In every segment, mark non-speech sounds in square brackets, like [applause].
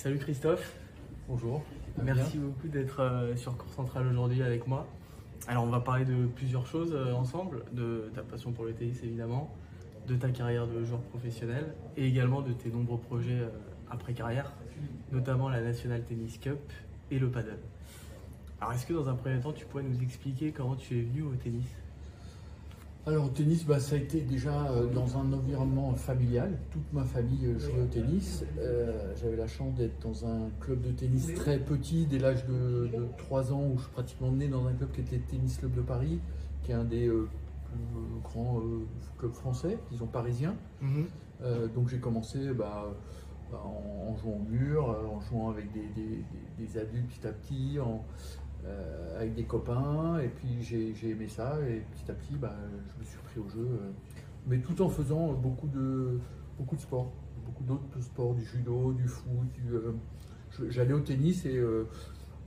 Salut Christophe. Bonjour. Merci beaucoup d'être euh, sur Cours Central aujourd'hui avec moi. Alors on va parler de plusieurs choses euh, ensemble, de ta passion pour le tennis évidemment, de ta carrière de joueur professionnel et également de tes nombreux projets euh, après carrière, notamment la National Tennis Cup et le paddle. Alors est-ce que dans un premier temps tu pourrais nous expliquer comment tu es venu au tennis? Alors, au tennis, bah, ça a été déjà euh, dans un environnement familial. Toute ma famille euh, jouait au tennis. Euh, J'avais la chance d'être dans un club de tennis très petit, dès l'âge de, de 3 ans, où je suis pratiquement né dans un club qui était le Tennis Club de Paris, qui est un des euh, plus grands clubs français, disons parisiens. Euh, donc j'ai commencé bah, bah, en, en jouant au mur, en jouant avec des, des- des- des adultes petit à petit, en- euh, avec des copains, et puis j'ai aimé ça, et petit à petit bah, je me suis pris au jeu, euh, mais tout en faisant beaucoup de, beaucoup de sports, beaucoup d'autres sports, du judo, du foot, euh, j'allais au tennis et,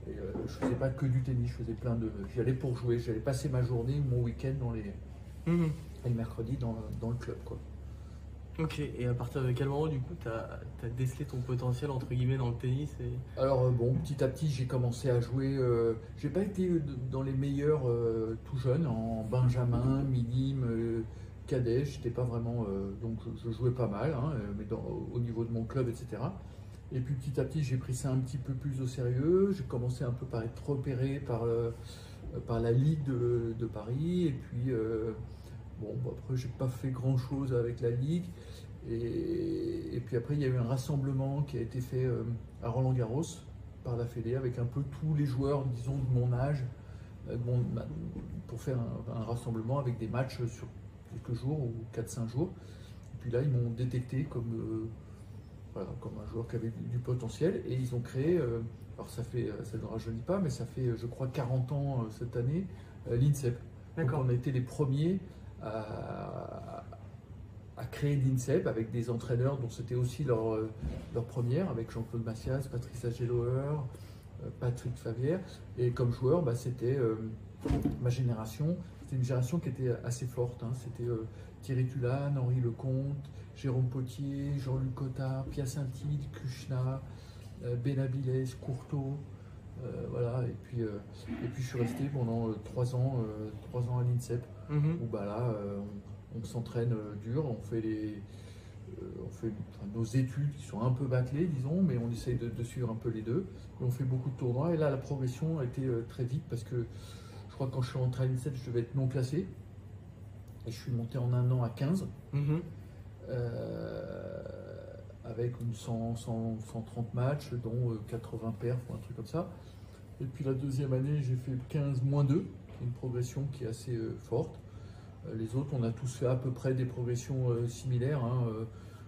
et, je faisais pas que du tennis, je faisais plein de, j'y allais pour jouer, j'allais passer ma journée ou mon week-end dans les, Mhm. et le mercredi dans, dans le club quoi. Ok, et à partir de quel moment du coup tu as, décelé ton potentiel entre guillemets dans le tennis et... Alors euh, bon, petit à petit, j'ai commencé à jouer. euh, j'ai pas été euh, dans les meilleurs euh, tout jeune, en benjamin, minime, euh, cadet. J'étais pas vraiment, donc je, jouais pas mal, hein, mais au niveau de mon club, etc. Et puis petit à petit, j'ai pris ça un petit peu plus au sérieux. J'ai commencé un peu par être repéré par par la ligue de, de Paris. Et puis bon, bah, après, j'ai pas fait grand chose avec la ligue. Et, et puis après, il y a eu un rassemblement qui a été fait euh, à Roland Garros par la Fédé avec un peu tous les joueurs, disons, de mon âge, euh, de mon- ma- pour faire un, un rassemblement avec des matchs sur quelques jours ou 4-5 jours. Et puis là, ils m'ont détecté comme, euh, voilà, comme un joueur qui avait du, du potentiel et ils ont créé, alors ça fait, ça ne rajeunit pas, mais ça fait, je crois, 40 ans cette année, l'INSEP. Donc on a été les premiers à, créer l'INSEP avec des entraîneurs dont c'était aussi leur, euh, leur première, avec Jean-Claude Massias, Patrice Agelower, euh, Patrick Favière. Et comme joueur, bah, c'était euh, ma génération. C'était une génération qui était assez forte. hein. C'était Thierry Tulane, Henri Lecomte, Jérôme Potier, Jean-Luc Cotard, Piacentini, Kuchna, euh, Benabiles, Courteau. voilà, et puis, et puis je suis resté pendant trois ans, trois ans à l'INSEP Mhm. où bah là, euh, on, on s'entraîne euh, dur, on fait, les, euh, on fait enfin, nos études qui sont un peu bâclées, disons, mais on essaye de, de suivre un peu les deux. Et on fait beaucoup de tournois. Et là, la progression a été très vite parce que je crois que quand je suis rentré à l'INSEP, je devais être non classé. Et je suis monté en un an à 15. Mhm. euh, avec une 100, 100, 130 matchs, dont euh, 80 perfs ou un truc comme ça. Et puis la deuxième année, j'ai fait 15 moins 2, qui est une progression qui est assez euh, forte. Euh, les autres, on a tous fait à peu près des progressions euh, similaires. hein.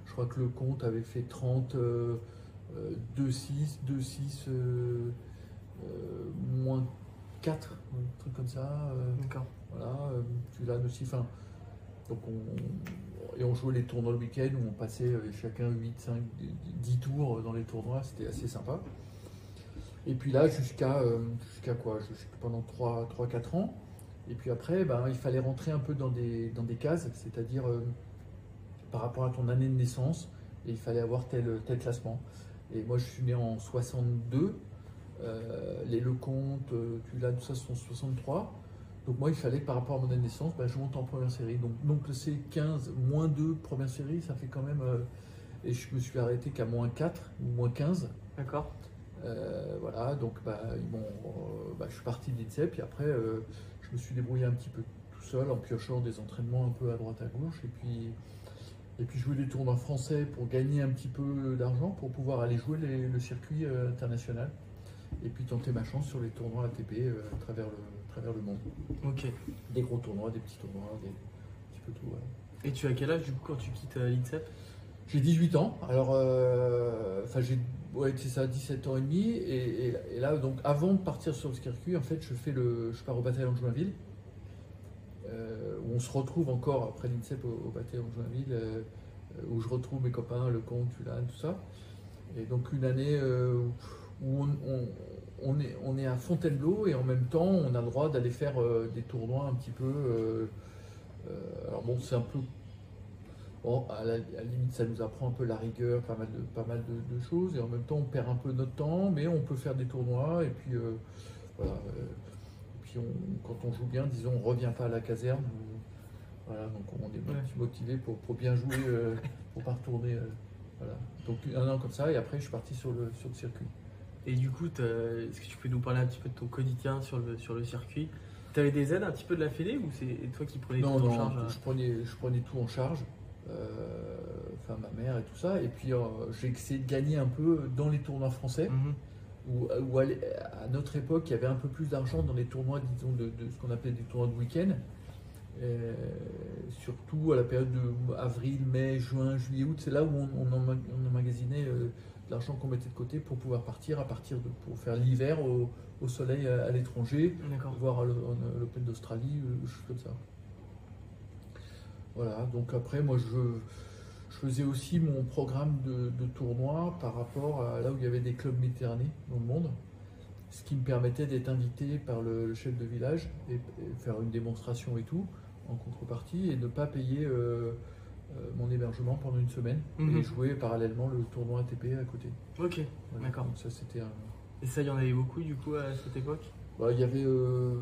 Je crois que le compte avait fait 30, euh, euh, 2-6, 2-6, euh, euh, moins 4, un truc comme ça. D'accord. voilà, Tulane aussi. Donc on, et on jouait les tournois le week-end où on passait chacun 8, 5, 10 tours dans les tournois, c'était assez sympa. Et puis là, jusqu'à euh, jusqu'à quoi? Jusqu'à pendant 3-4 ans. Et puis après, ben, il fallait rentrer un peu dans des, dans des cases, c'est-à-dire euh, par rapport à ton année de naissance, il fallait avoir tel, tel classement. Et moi, je suis né en 62. euh, les Lecomte, euh, Tulane, tout ça sont 63. Donc moi, il fallait que par rapport à mon année de naissance, bah, je monte en première série. Donc, donc c'est 15, moins 2 première série, ça fait quand même... et je me suis arrêté qu'à moins 4 ou moins 15. D'accord. Euh, voilà, donc bah, ils euh, bah, je suis parti de l'INSEP, puis après, euh, je me suis débrouillé un petit peu tout seul en piochant des entraînements un peu à droite à gauche. Et puis, et puis jouer des tournois français pour gagner un petit peu d'argent, pour pouvoir aller jouer les- le circuit international. Et puis tenter ma chance sur les tournois ATP à, travers le, à travers le monde. Ok. Des gros tournois, des petits tournois, des, un petit peu tout. ouais. Et tu as quel âge du coup quand tu quittes l'INSEP? J'ai 18 ans, alors, enfin, j'ai, ouais, c'est ça, 17 ans et demi, et, là, donc, avant de partir sur le circuit, en fait, je fais le, je pars au bataillon de Joinville, euh, où on se retrouve encore après l'INSEP au, au bataillon de Joinville, euh, où je retrouve mes copains, le comte, tout ça. Et donc, une année euh, où on, est, on est à Fontainebleau, et en même temps, on a le droit d'aller faire des tournois un petit peu. alors bon, c'est un peu Bon, à la, à la limite, ça nous apprend un peu la rigueur, pas mal, de, pas mal de, de choses, et en même temps, on perd un peu notre temps, mais on peut faire des tournois, et puis euh, voilà. euh, et puis on- quand on joue bien, disons, on revient pas à la caserne. voilà, donc on est Ouais. motivé pour, pour bien jouer, euh, pour pas retourner. euh, voilà. Donc un an comme ça, et après, je suis parti sur le, sur le circuit. Et du coup, est-ce que tu peux nous parler un petit peu de ton quotidien sur le, sur le circuit? Tu avais des aides un petit peu de la Fédé ou c'est toi qui prenais Non, tout en non, charge hein je prenais, je prenais tout en charge, enfin ma mère et tout ça, et puis euh, j'ai essayé de gagner un peu dans les tournois français. Mhm. où, où à notre époque, il y avait un peu plus d'argent dans les tournois, disons, de, de ce qu'on appelait des tournois de week-end. Euh, surtout à la période de avril, mai, juin, juillet, août, c'est là où on, on, emma- on emmagasinait euh, l'argent qu'on mettait de côté pour pouvoir partir à partir de pour faire l'hiver au, au soleil à, à l'étranger, voir l'Open d'Australie, euh, des choses comme ça. Voilà, donc après, moi, je, je faisais aussi mon programme de, de tournoi par rapport à là où il y avait des clubs méditerranéens dans le monde, ce qui me permettait d'être invité par le, le chef de village et, et faire une démonstration et tout en contrepartie et ne pas payer euh, euh, mon hébergement pendant une semaine Mhm. et jouer parallèlement le tournoi ATP à côté. Ok. Voilà, D'accord. Donc ça, c'était un, Et ça, il y en avait beaucoup du coup à cette époque? Bah, il, y avait, euh,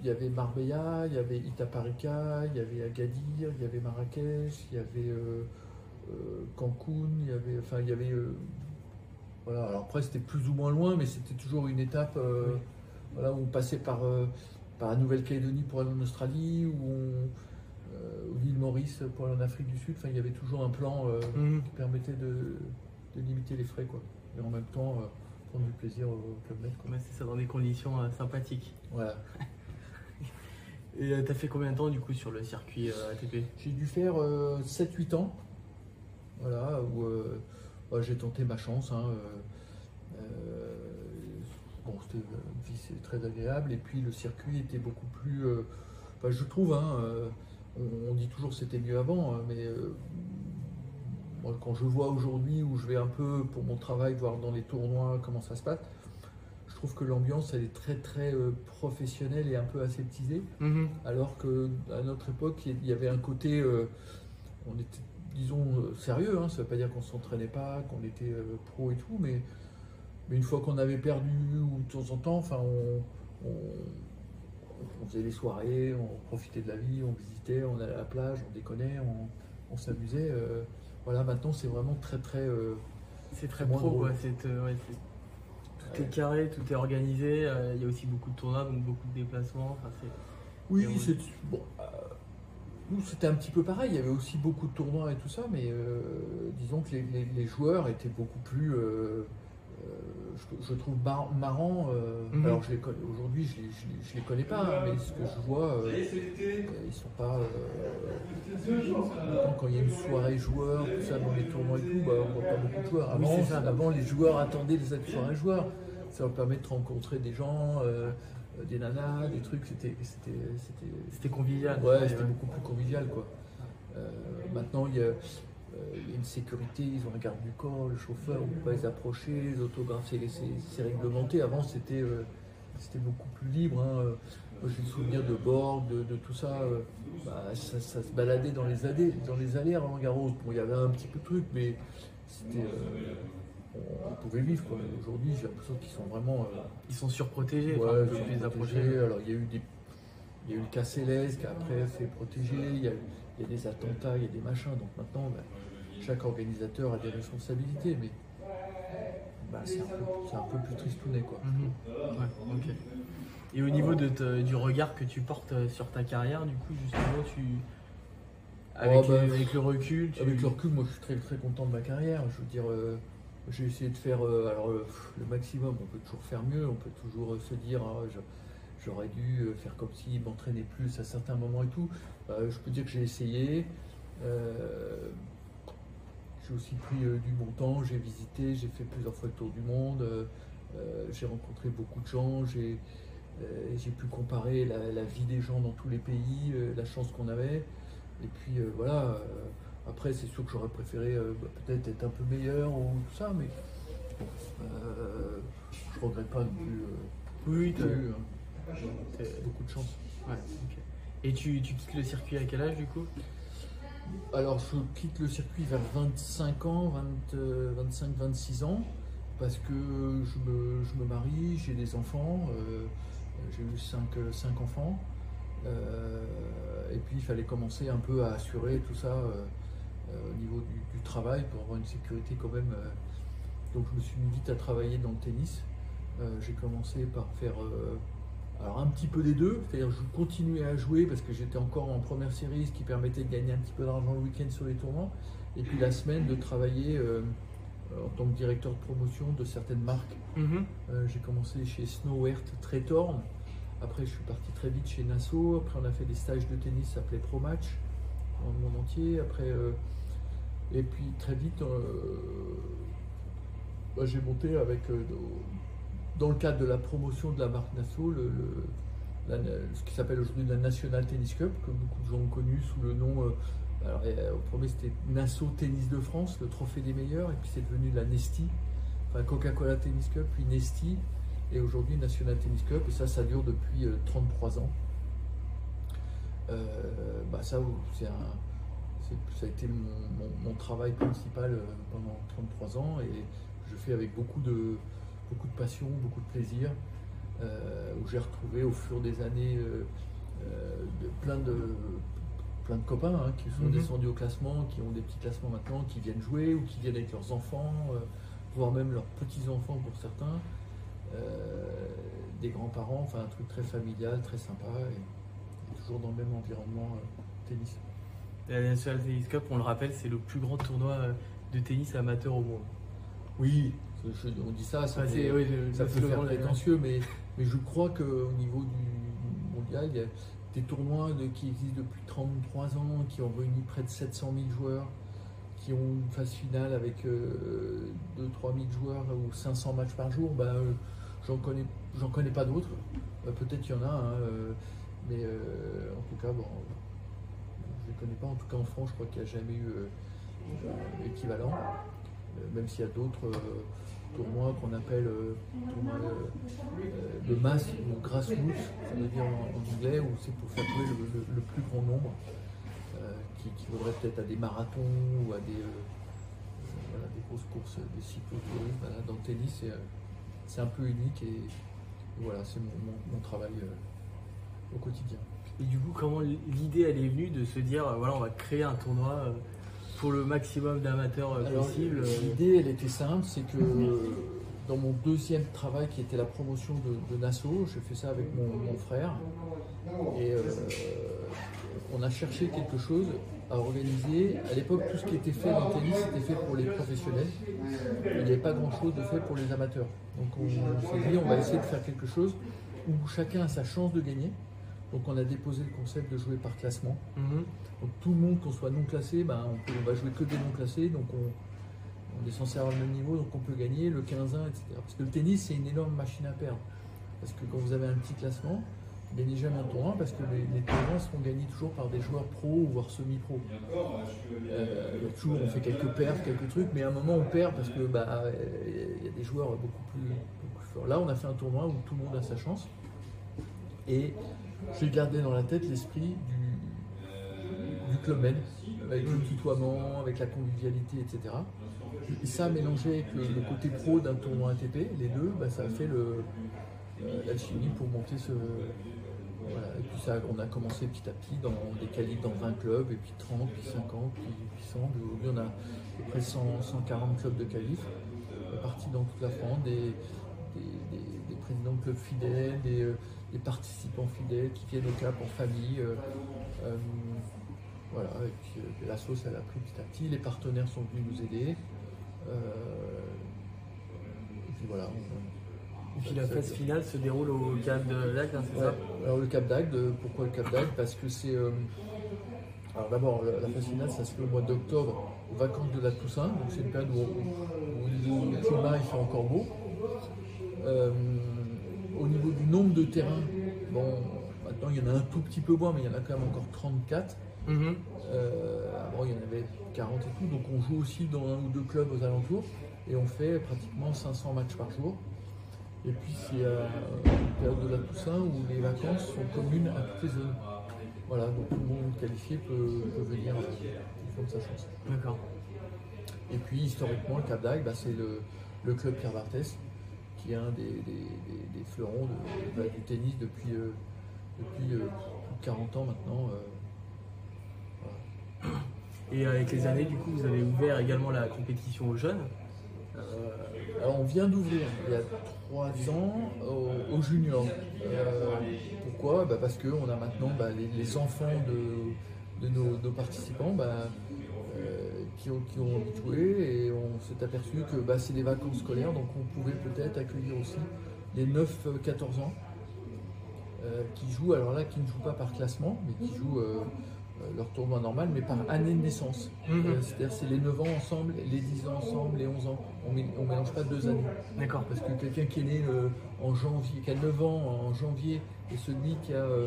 il y avait Marbella, il y avait Itaparica, il y avait Agadir, il y avait Marrakech, il y avait euh, euh, Cancun, il y avait, enfin, il y avait, voilà. Alors après, c'était plus ou moins loin, mais c'était toujours une étape, Oui. voilà, où on passait par, par la Nouvelle-Calédonie pour aller en Australie, ou on, ou l'île Maurice pour aller en Afrique du Sud. Enfin, il y avait toujours un plan Mhm. qui permettait de, de limiter les frais, quoi. Et en même temps, prendre du plaisir au Club Med. Ouais, c'est ça, dans des conditions euh, sympathiques. Voilà. [laughs] Et euh, t'as fait combien de temps du coup sur le circuit euh, ATP J'ai dû faire euh, 7-8 ans, voilà, où bah, j'ai tenté ma chance. hein, bon, c'était une vie c'est très agréable, et puis le circuit était beaucoup plus. enfin, je trouve, hein, on, on dit toujours que c'était mieux avant, hein, mais moi, quand je vois aujourd'hui où je vais un peu pour mon travail voir dans les tournois comment ça se passe, je trouve que l'ambiance elle est très très euh, professionnelle et un peu aseptisée. Mhm. Alors que à notre époque, il y avait un côté, euh, on était, disons, euh, sérieux. Hein, ça ne veut pas dire qu'on s'entraînait pas, qu'on était euh, pro et tout, mais, mais une fois qu'on avait perdu ou de temps en temps, enfin, on, on- on faisait des soirées, on profitait de la vie, on visitait, on allait à la plage, on déconnait, on, on s'amusait. euh, voilà, maintenant c'est vraiment très très. euh, C'est très pro drôle. quoi. C'est, euh, ouais, c'est- tout Ouais. est carré, tout est organisé. euh, Il y a aussi beaucoup de tournois, donc beaucoup de déplacements. Enfin, c'est... Oui, c'est bon. euh, nous, c'était un petit peu pareil. Il y avait aussi beaucoup de tournois et tout ça, mais euh, disons que les, les- les joueurs étaient beaucoup plus, je, je trouve mar- marrants. euh, Mhm. Alors, je les connais aujourd'hui, je les, je les- les connais pas, hein, mais ce que je vois, euh, euh, ils sont pas. euh, maintenant, quand il y a une soirée joueurs, tout ça dans les tournois et tout, bah, on voit pas beaucoup de joueurs. Avant, avant, les joueurs attendaient les soirées joueurs. Ça leur permet de rencontrer des gens. euh, des nanas, des trucs, c'était, c'était, c'était, C'était convivial. Ouais, c'était beaucoup plus convivial quoi. Euh, maintenant il y, a, euh, il y a une sécurité, ils ont un garde du corps, le chauffeur, on ne peut pas les approcher, les autographes c'est, réglementé. Avant c'était, euh, c'était beaucoup plus libre. hein. Moi j'ai le souvenir de bord, de, de tout ça. euh, bah, ça. ça se baladait dans les allées, dans les allées à Roland Garros. Bon, il y avait un petit peu de trucs, mais c'était, euh, on, pouvait vivre quoi. Aujourd'hui j'ai l'impression qu'ils sont vraiment. euh, Ils sont surprotégés. Ouais, enfin, ils sont protégés. Alors il y a eu des, il y a eu le cas Céleste qui après fait protéger. Il y, a, il y a des attentats, il y a des machins. Donc maintenant, bah, chaque organisateur a des responsabilités, mais bah, c'est un, un peu plus tristounet quoi. Mhm. Ouais, ok. Et au niveau de te- du regard que tu portes euh, sur ta carrière, du coup, justement, tu. Avec, bah, le, avec le recul, tu... Avec le recul, moi je suis très très content de ma carrière. Je veux dire, euh, j'ai essayé de faire euh, alors, euh, pff, le maximum. On peut toujours faire mieux, on peut toujours euh, se dire ah, je- j'aurais dû euh, faire comme si, m'entraîner plus à certains moments et tout. Euh, je peux dire que j'ai essayé. Euh, j'ai aussi pris euh, du bon temps, j'ai visité, j'ai fait plusieurs fois le tour du monde, euh, euh, j'ai rencontré beaucoup de gens, j'ai j'ai pu comparer la, la vie des gens dans tous les pays, euh, la chance qu'on avait. Et puis euh, voilà, euh, après c'est sûr que j'aurais préféré euh, bah, peut-être être un peu meilleur ou tout ça, mais euh, je regrette pas non plus. euh, Oui, j'ai t'as- eu hein, beaucoup de chance. ouais. Et tu, tu quittes le circuit à quel âge, du coup? Alors, je quitte le circuit vers 25 ans, 25-26 ans, parce que je me, je me marie, j'ai des enfants, euh, j'ai eu 5, enfants, euh, et puis il fallait commencer un peu à assurer tout ça euh, au niveau du, travail pour avoir une sécurité quand même. donc je me suis mis vite à travailler dans le tennis. j'ai commencé par faire un petit peu des deux, c'est-à-dire je continuais à jouer parce que j'étais encore en première série, ce qui permettait de gagner un petit peu d'argent le week-end sur les tournois, et puis la semaine de travailler euh, en tant que directeur de promotion de certaines marques. Mhm. Euh, j'ai commencé chez Snowert Tretorn, après je suis parti très vite chez Nassau, après on a fait des stages de tennis, s'appelait Pro Match, dans le monde entier, après... Euh, et puis très vite, bah, j'ai monté avec dans le cadre de la promotion de la marque Nassau, le, ce qui s'appelle aujourd'hui la National Tennis Cup, que beaucoup de gens ont connu sous le nom. Euh, alors, euh, au premier, c'était Nassau Tennis de France, le trophée des meilleurs, et puis c'est devenu la Nesti, enfin Coca-Cola Tennis Cup, puis Nesti, et aujourd'hui National Tennis Cup, et ça, ça dure depuis 33 euh, ans. bah ça, ça a été mon, travail principal pendant 33 ans, et je fais avec beaucoup de beaucoup de passion, beaucoup de plaisir, euh, où j'ai retrouvé au fur des années euh, euh, plein, de, plein de copains hein, qui sont mhm. descendus au classement, qui ont des petits classements maintenant, qui viennent jouer ou qui viennent avec leurs enfants, voire même leurs petits-enfants pour certains, des grands-parents, enfin un truc très familial, très sympa, et, toujours dans le même environnement tennis. La National Tennis Cup, on le rappelle, c'est le plus grand tournoi de tennis amateur au monde. Oui, on dit ça, ça, ça peut faire prétentieux, mais, mais je crois qu'au niveau du mondial, il y a des tournois qui existent depuis 33 ans, qui ont réuni près de 700 000 joueurs, qui ont une phase finale avec 2-3 euh, 000 joueurs ou 500 matchs par jour. Ben, euh, j'en connais, pas d'autres. Euh, peut-être qu'il y en a, hein, mais en tout cas, bon, je ne connais pas. En tout cas, en France, je crois qu'il n'y a jamais eu équivalent, même s'il y a d'autres tournoi qu'on appelle euh, tournoi euh, de masse ou grassroots, ça veut dire en, anglais, où c'est pour faire jouer le, plus grand nombre, euh, qui, qui vaudrait peut-être à des marathons ou à des, des grosses courses, des voilà, dans le tennis, c'est un peu unique et, voilà, c'est mon, travail au quotidien. Et du coup, comment l'idée elle est venue de se dire, voilà, on va créer un tournoi pour le maximum d'amateurs euh, possible. Euh. L'idée, elle était simple, c'est que dans mon deuxième travail qui était la promotion de, Nassau, j'ai fait ça avec mon, frère. Et euh, on a cherché quelque chose à organiser. À l'époque, tout ce qui était fait dans le tennis, c'était fait pour les professionnels. Il n'y avait pas grand-chose de fait pour les amateurs. Donc on s'est dit, on va essayer de faire quelque chose où chacun a sa chance de gagner. Donc on a déposé le concept de jouer par classement. Mhm. Donc tout le monde, qu'on soit non classé, ben, on, va jouer que des non classés, donc on, est censé avoir le même niveau, donc on peut gagner le 15-1, etc. Parce que le tennis, c'est une énorme machine à perdre. Parce que quand vous avez un petit classement, vous gagnez jamais un tournoi parce que les, tournois seront gagnés toujours par des joueurs pro ou voire semi-pro. Euh, toujours on fait quelques perfs, quelques trucs, mais à un moment on perd parce que bah il y a des joueurs beaucoup plus, beaucoup plus forts. Là on a fait un tournoi où tout le monde a sa chance. Et j'ai gardé dans la tête l'esprit du, club med, avec le tutoiement, avec la convivialité, etc. Et ça, mélangé avec le, côté pro d'un tournoi ATP, les deux, bah, ça a fait euh, l'alchimie pour monter ce. Et puis ça, on a commencé petit à petit dans des qualifs dans 20 clubs, et puis 30, puis 50, puis, 100. Aujourd'hui, on a à peu près 140 clubs de qualifs, partis dans toute la France, des, présidents de clubs fidèles, des, des participants fidèles qui viennent au Cap en famille. Euh, euh, voilà, et puis euh, la sauce elle a pris petit à petit, les partenaires sont venus nous aider. et puis voilà. et puis la phase finale se déroule au Cap d'Agde, hein, c'est ça Alors le Cap d'Agde, pourquoi le Cap d'Agde? Parce que c'est. alors d'abord, la, phase finale, ça se fait au mois d'octobre, aux vacances de la Toussaint, donc c'est une période où, niveau du climat il fait encore beau au niveau du nombre de terrains, bon, maintenant il y en a un tout petit peu moins, mais il y en a quand même encore 34. Mhm. Euh, avant il y en avait 40 et tout, donc on joue aussi dans un ou deux clubs aux alentours et on fait pratiquement 500 matchs par jour. Et puis c'est une période de la Toussaint où les vacances sont communes à toutes les zones. Voilà, donc tout le monde qualifié peut, venir fonds de sa chance. D'accord. Et puis historiquement, le Cap d'Agde, bah, c'est le, le club Pierre Barthès, qui est un des, des- des- des fleurons de- bah, du tennis depuis, euh, depuis euh, plus de 40 ans maintenant. euh. Et avec les années, du coup, vous avez ouvert également la compétition aux jeunes. Alors on vient d'ouvrir il y a trois ans au, au junior. Euh, pourquoi? Bah, Parce qu'on a maintenant bah, les, les enfants de, de nos, nos participants bah, qui, ont, qui jouer et on s'est aperçu que bah, c'est des vacances scolaires donc on pouvait peut-être accueillir aussi les 9-14 ans euh, qui jouent, alors là qui ne jouent pas par classement mais qui jouent euh, euh, leur tournoi normal mais par année de naissance. Mhm. Euh, C'est-à-dire c'est les 9 ans ensemble, les 10 ans ensemble, les 11 ans. On ne mélange pas deux années. D'accord. Parce que quelqu'un qui est né euh, en janvier, qui a 9 ans en janvier, et celui qui a euh,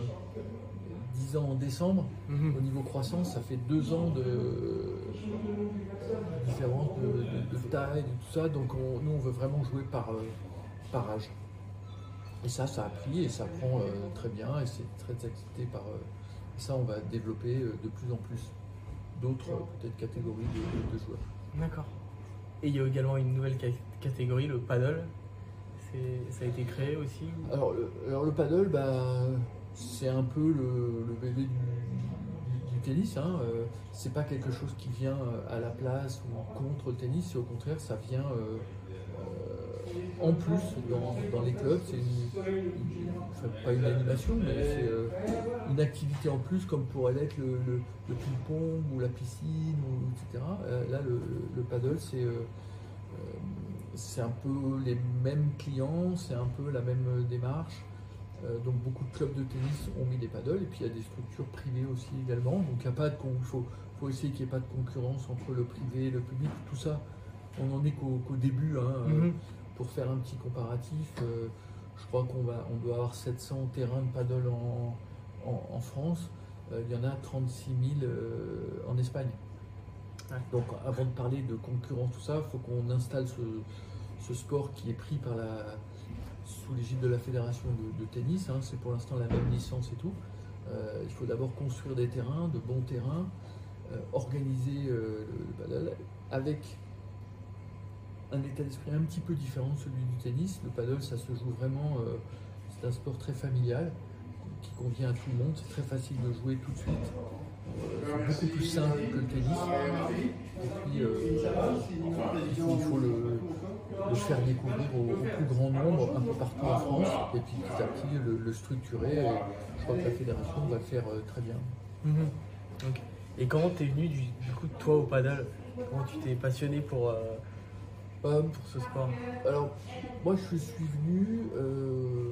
10 ans en décembre, Mhm. au niveau croissance, ça fait 2 ans de différence de, de- de taille, de tout ça. Donc on- nous, on veut vraiment jouer par, euh, par âge. Et ça, ça a pris et ça prend euh, très bien et c'est très accepté par... euh, et ça, on va développer euh, de plus en plus d'autres euh, peut-être catégories de- de joueurs. D'accord. Et il y a également une nouvelle ca- catégorie, le paddle. Ça a été créé aussi Alors le, paddle, bah, c'est un peu le, bébé du, tennis. Hein. Euh, c'est pas quelque chose qui vient euh, à la place ou contre le tennis, c'est au contraire, ça vient euh, en plus dans, les clubs. C'est enfin, pas une animation, mais c'est une activité en plus, comme pourrait l'être le, le- le ping-pong ou la piscine, etc. Là, le, le paddle, c'est c'est un peu les mêmes clients, c'est un peu la même démarche. Euh, donc beaucoup de clubs de tennis ont mis des paddles et puis il y a des structures privées aussi également. Donc il y a pas de con- il faut, faut essayer qu'il n'y ait pas de concurrence entre le privé et le public. Tout ça, on n'en est qu'au début. hein, euh, Mhm. Pour faire un petit comparatif, euh, je crois qu'on va, on doit avoir 700 terrains de paddle en, en, en France. Il y en a 36 000 euh, en Espagne. Donc avant de parler de concurrence, tout ça, il faut qu'on installe ce, sport qui est pris par la, sous l'égide de la fédération de, tennis. hein. c'est pour l'instant la même licence et tout. Euh, il faut d'abord construire des terrains, de bons terrains, euh, organiser euh, le, le paddle avec un état d'esprit un petit peu différent de celui du tennis. Le paddle, ça se joue vraiment, c'est un sport très familial qui convient à tout le monde. C'est très facile de jouer tout de suite. Beaucoup plus simple que le tennis. Et puis, euh, il faut, le, le faire découvrir au, au plus grand nombre, un peu partout en France, et puis petit à petit le, le structurer. Et je crois que la fédération va le faire euh, très bien. Mhm. Et comment t'es venu du, du coup toi au paddle? Comment tu t'es passionné pour, euh, Euh, pour ce sport? Alors, moi, je suis venu euh,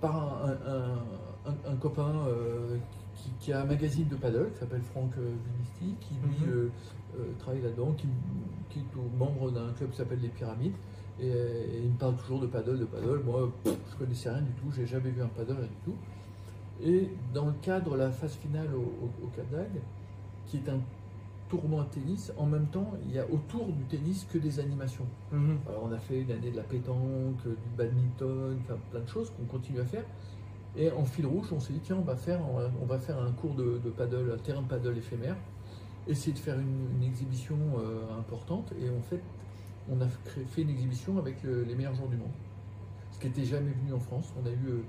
par un, un- un- un copain euh, qui, qui a un magazine de paddle qui s'appelle Franck euh, Vinisti, qui lui Mhm. euh, euh, travaille là-dedans, qui, qui est au- membre d'un club qui s'appelle les Pyramides. Et, et il me parle toujours de paddle, de paddle. Moi, pff, je connaissais rien du tout, j'ai jamais vu un paddle, rien du tout. Et dans le cadre de la phase finale au, au, d'Agde, qui est un tournoi de tennis, en même temps, il y a autour du tennis que des animations. Mhm. Alors, on a fait une année de la pétanque, du badminton, enfin plein de choses qu'on continue à faire. Et en fil rouge, on s'est dit, tiens, on va faire, on va- faire un cours de, paddle, un terrain de paddle éphémère, essayer de faire une, exhibition euh, importante. Et en fait, on a fait une exhibition avec le- les meilleurs joueurs du monde. Ce qui n'était jamais venu en France. On a eu, euh,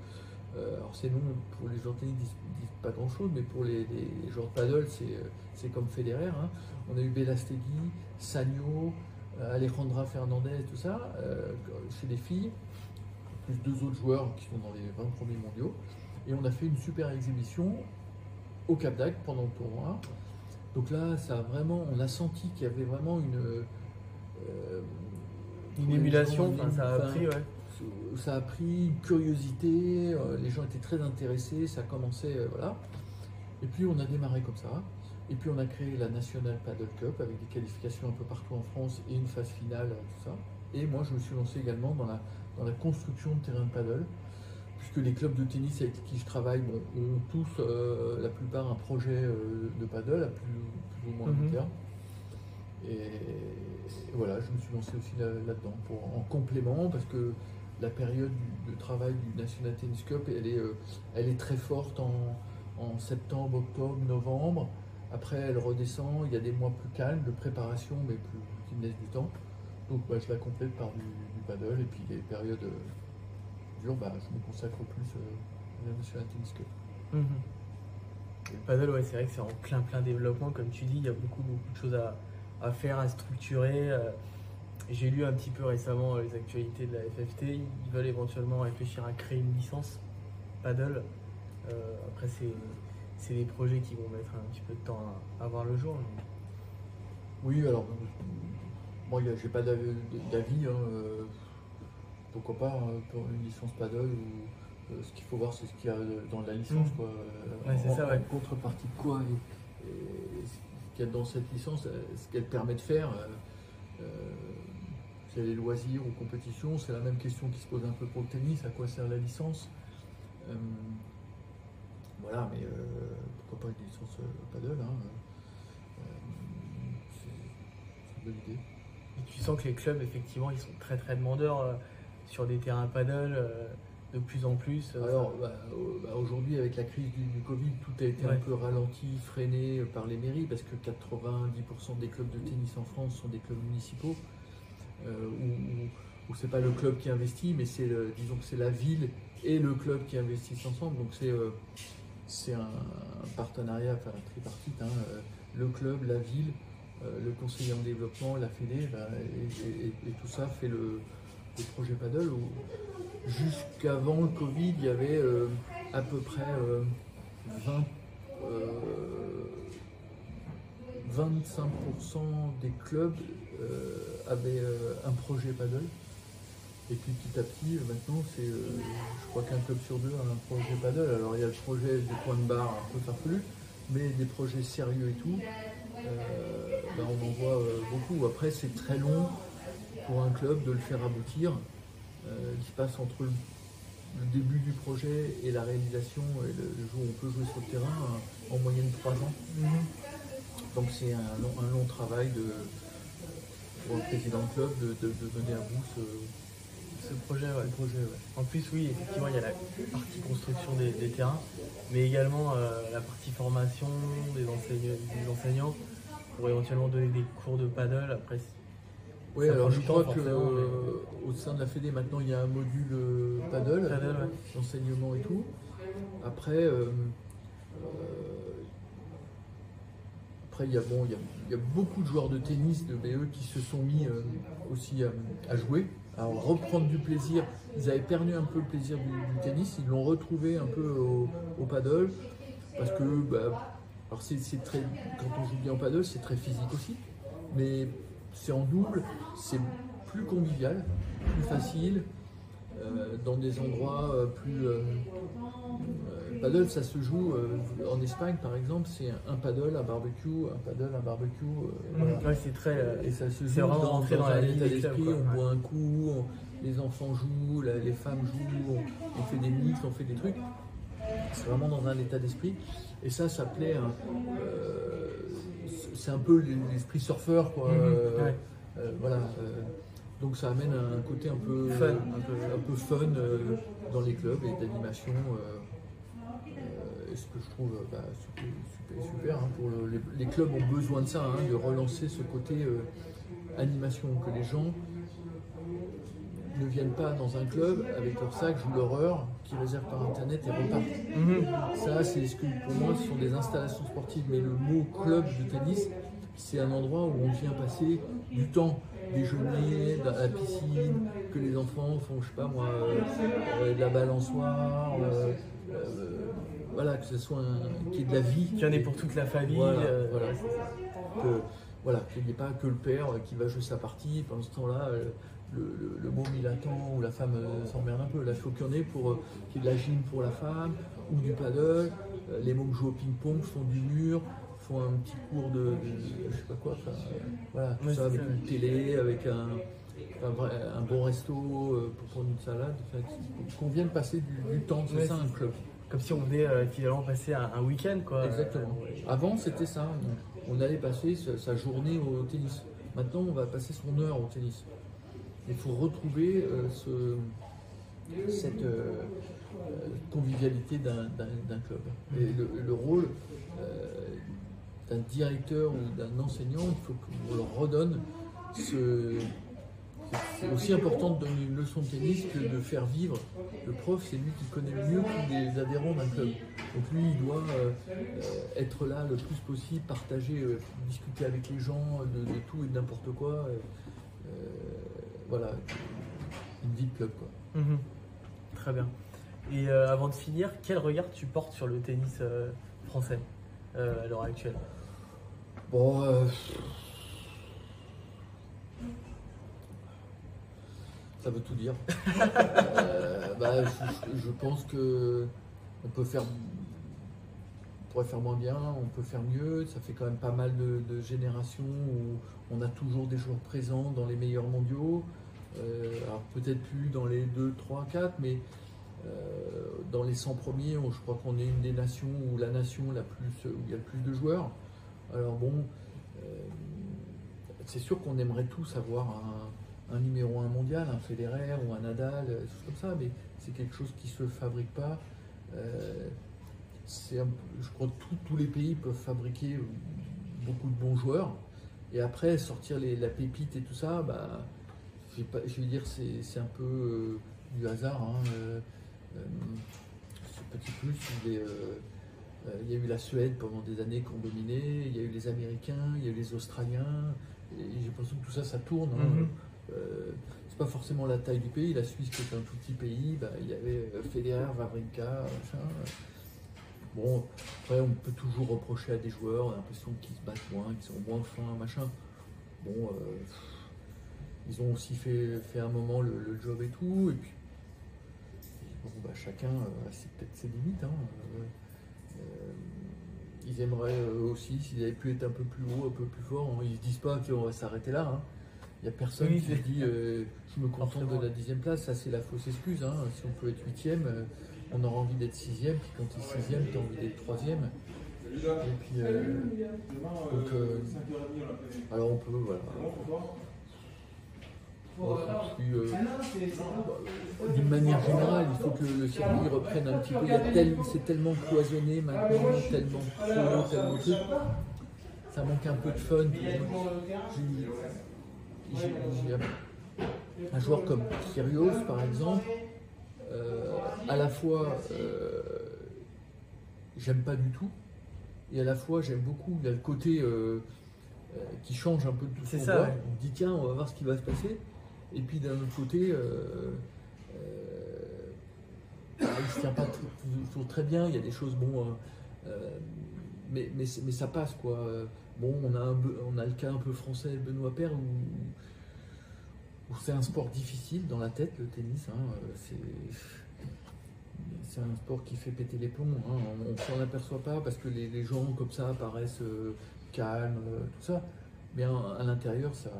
euh, alors ces noms pour les de tennis disent, disent pas grand chose, mais pour les, les joueurs de paddle, c'est comme Federer. hein. On a eu Belastegui, Sagno, Alejandra Fernandez, tout ça, chez les filles, plus deux autres joueurs qui sont dans les 20 premiers mondiaux. Et on a fait une super exhibition au Cap d'Agde pendant le tournoi. Donc là, ça a vraiment, on a senti qu'il y avait vraiment une. euh, Une émulation, gens, enfin, une- ça a enfin, pris, ouais. ça a pris une curiosité, euh, les gens étaient très intéressés, ça commençait, euh, voilà. Et puis on a démarré comme ça. Et puis on a créé la National Paddle Cup avec des qualifications un peu partout en France et une phase finale, tout ça. Et moi je me suis lancé également dans la, dans la construction de terrains de paddle, puisque les clubs de tennis avec qui je travaille bon, ont tous, euh, la plupart, un projet euh, de paddle à plus, plus ou moins long Mhm. terme. Et, et voilà, je me suis lancé aussi là- là-dedans en complément parce que la période de travail du National Tennis Cup, elle est, euh, elle est très forte en, en septembre, octobre, novembre, Après, elle redescend, il y a des mois plus calmes de préparation, mais plus, qui me laissent du temps. Donc bah, je la complète par du, du paddle, et puis les périodes euh, dures, bah, je me consacre plus euh, à la Tennis Cup. Mhm. Le paddle, ouais, c'est vrai que c'est en plein plein développement, comme tu dis, il y a beaucoup beaucoup de choses à, à faire, à structurer. euh. J'ai lu un petit peu récemment les actualités de la FFT, ils veulent éventuellement réfléchir à créer une licence paddle. Euh, après, c'est c'est des projets qui vont mettre un petit peu de temps à, à voir le jour. mais- Oui, alors, moi, a- j'ai pas d'avis, hein, euh, pourquoi pas hein, pour une licence paddle ou euh, ce qu'il faut voir, c'est ce qu'il y a dans la licence, Mm. quoi. Ouais, c'est en, ça, ouais. en contrepartie de quoi et, et ce qu'il y a dans cette licence, euh, ce qu'elle permet de faire. euh, euh, si elle est loisir ou compétition, c'est la même question qui se pose un peu pour le tennis, à quoi sert la licence Euh, Voilà, mais euh, pourquoi pas une licence paddle hein, c'est c'est une bonne idée. Et tu sens que les clubs, effectivement, ils sont très très demandeurs euh, sur des terrains paddle euh, de plus en plus. euh, Alors bah, au- bah, aujourd'hui avec la crise du, du Covid, tout a été un peu ralenti, freiné euh, par les mairies parce que 90% des clubs de tennis en France sont des clubs municipaux euh, où, où- où c'est pas le club qui investit, mais c'est le- disons que c'est la ville et le club qui investissent ensemble. Donc c'est euh, c'est un, un partenariat, enfin un tripartite, hein, euh, le club, la ville, le conseiller en développement, la Fédé, et, tout ça fait le, projet paddle jusqu'avant le Covid, il y avait euh, à peu près euh, 20, euh, 25% des clubs euh, avaient euh, un projet paddle. Et puis petit à petit, euh, maintenant, c'est, euh, je crois qu'un club sur deux a un projet paddle. Alors il y a le projet des points de barre un peu farfelu, mais des projets sérieux et tout, euh, ben, on en voit euh, beaucoup. Après, c'est très long pour un club de le faire aboutir. Euh, il se passe entre le, le début du projet et la réalisation et le, le jour où on peut jouer sur le terrain, en moyenne trois ans. Mhm. Donc c'est un long, un long travail de, pour le président de club de, de- de mener à bout ce, Ce projet, ouais. ce projet. ouais. En plus, oui, effectivement, il y a la partie construction des, des terrains, mais également euh, la partie formation des, enseigne- des enseignants pour éventuellement donner des cours de paddle. Après, Oui, alors je crois mais- euh, au sein de la Fédé, maintenant il y a un module euh, paddle, Paddle, ouais. d'enseignement et tout. Après, euh, après il y a bon, il y a, il y a beaucoup de joueurs de tennis de BE qui se sont mis aussi à, à jouer, à reprendre du plaisir. Ils avaient perdu un peu le plaisir du, du tennis, ils l'ont retrouvé un peu au, au paddle parce que bah, alors c'est, très quand on joue bien au paddle, c'est très physique aussi, mais c'est en double, c'est plus convivial, plus facile, euh, dans des endroits euh, plus. euh, paddle, ça se joue euh, en Espagne par exemple, c'est un paddle, un barbecue, un paddle, un barbecue. euh, voilà. Ouais, c'est très. euh, Et ça se C'est joue vraiment dans, dans dans la un état d'esprit, on Ouais. boit un coup, on- les enfants jouent, la- les femmes jouent, on, on fait des mix, on fait des trucs. C'est vraiment dans un état d'esprit. Et ça, ça plaît. hein. Euh, c'est un peu l'esprit surfeur, quoi. Mhm, Euh, ouais. euh, voilà. donc ça amène un côté un peu Fun, un peu. un peu fun dans les clubs et d'animation. ce que je trouve bah, super, super, super, hein, pour le- les, les clubs ont besoin de ça, hein, de relancer ce côté animation, que les gens ne viennent pas dans un club avec leur sac, heure, qui réservent par internet et repartent. Mhm. Ça, c'est ce que pour moi, ce sont des installations sportives. Mais le mot club de tennis, c'est un endroit où on vient passer du temps, déjeuner, dans la piscine, que les enfants font, je sais pas moi, euh, de la balançoire, euh, euh, voilà, que ce soit un, qu'il y ait de la vie. Qu'il y en ait pour toute la famille. Voilà, voilà. Que, voilà, qu'il n'y ait pas que le père qui va jouer sa partie, pendant ce temps-là, le, le, môme il attend, ou la femme euh, s'emmerde un peu. Là, il faut qu'il y en ait pour euh, de la gym pour la femme, ou du paddle. Euh, les mômes jouent au ping-pong, font du mur, font un petit cours de, de- je sais pas quoi, euh, voilà, tout Ouais, ça avec ça, une télé, avec un, un, vrai- un bon resto euh, pour prendre une salade, qu'on vienne passer du, du temps, c'est Ouais, ça un club. Comme si on venait euh, finalement passer un, un week-end, quoi. Exactement. Euh, Avant, c'était ça. On, on allait passer sa, sa journée au tennis. Maintenant, on va passer son heure au tennis. Il faut retrouver euh, ce- cette euh, convivialité d'un club. Le, le rôle, euh, d'un directeur ou d'un enseignant, il faut qu'on leur redonne ce. C'est aussi important de donner une leçon de tennis que de faire vivre. Le prof, c'est lui qui connaît le mieux tous les adhérents d'un club. Donc lui, il doit être là le plus possible, partager, discuter avec les gens de, tout et de n'importe quoi. Voilà, une vie de club. Quoi. Mhm. Très bien. Et euh, avant de finir, quel regard tu portes sur le tennis euh, français euh, à l'heure actuelle? Bon, ça veut tout dire. [laughs] Bah, je, je pense que on peut faire, on pourrait faire moins bien, on peut faire mieux. Ça fait quand même pas mal de, de générations où on a toujours des joueurs présents dans les meilleurs mondiaux. Euh, alors peut-être plus dans les 2, 3, 4, mais euh, dans les 100 premiers, je crois qu'on est une des nations où la nation la plus, où il y a le plus de joueurs. Alors bon, euh, c'est sûr qu'on aimerait tous avoir un, numéro 1 mondial, un Federer ou un Nadal, des comme ça, mais c'est quelque chose qui se fabrique pas. Je crois que tous- les pays peuvent fabriquer beaucoup de bons joueurs. Et après, sortir les- la pépite et tout ça, bah, pas- je vais dire c'est c'est un peu euh, du hasard. hein, euh, euh, ce petit plus, il, est, il y a eu la Suède pendant des années qui ont dominé, il y a eu les Américains, il y a eu les Australiens, et j'ai l'impression que tout ça, ça tourne. hein. Euh, c'est pas forcément la taille du pays. La Suisse, qui est un tout petit pays, bah, il y avait Federer, Wawrinka, machin. Bon, après, on peut toujours reprocher à des joueurs, on a l'impression qu'ils se battent moins, qu'ils sont moins fins, machin. Bon, euh, ils ont aussi fait, fait un moment le, le job et tout, et puis bon, bah, chacun euh, a ses- peut-être ses limites. hein. Euh, euh, ils aimeraient euh, aussi, s'ils avaient pu être un peu plus haut, un peu plus fort, hein. ils se disent pas qu'on va s'arrêter là. hein. Il n'y a personne Oui, qui dit euh, je me contente de la dixième place, ça c'est la fausse excuse. hein. Si on peut être huitième, euh, on aura envie d'être sixième, puis quand tu es sixième, tu as envie d'être troisième. Et puis, euh, donc, euh, alors on peut, voilà. D'une manière générale, il faut que le circuit reprenne un petit peu. Tel- c'est tellement cloisonné maintenant, tellement pro, tellement truc. Ça manque un peu de fun. J'ai- j'ai- j'ai un- un joueur comme Kyrgios, par exemple, euh, à la fois euh, j'aime pas du tout, et à la fois j'aime beaucoup. Il y a le côté euh, qui change un peu de tout ce qu'on voit. On dit tiens, on va voir ce qui va se passer. Et puis d'un autre côté, euh, euh, bah, il se tient pas toujours très bien. Il y a des choses, bon, euh, mais, ça passe quoi. Bon, on a, un, on a le cas un peu français, Benoît Père, où, c'est un sport difficile dans la tête, le tennis. hein. C'est un sport qui fait péter les plombs. hein. On, on s'en aperçoit pas parce que les, gens comme ça paraissent euh, calmes, tout ça. Mais à l'intérieur, ça,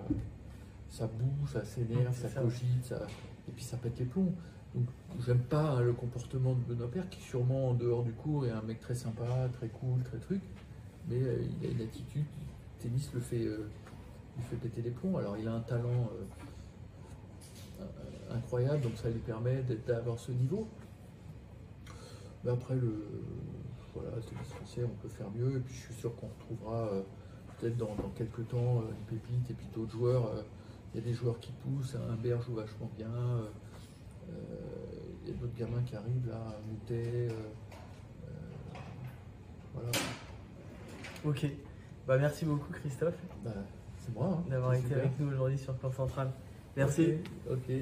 ça bouge, ça s'énerve, C'est ça ça. cogite, ça, et puis ça pète les plombs. Donc j'aime pas hein, le comportement de Benoît Père, qui sûrement en dehors du cours est un mec très sympa, très cool, très truc. Mais euh, il a une attitude, le tennis le fait, euh, lui fait péter les plombs. Alors il a un talent euh, incroyable, donc ça lui permet d'avoir ce niveau. Mais après, le, voilà, tennis français, on peut faire mieux. Et puis je suis sûr qu'on retrouvera peut-être dans, dans quelques temps une pépite et puis d'autres joueurs. Il y a des joueurs qui poussent, un joue vachement bien. euh, euh, Il y a d'autres gamins qui arrivent là, Moutet. euh, voilà. Ok. Bah, merci beaucoup, Christophe, Bah, c'est moi. hein. d'avoir été super. avec nous aujourd'hui sur Camp Central. Merci. Ok. ok.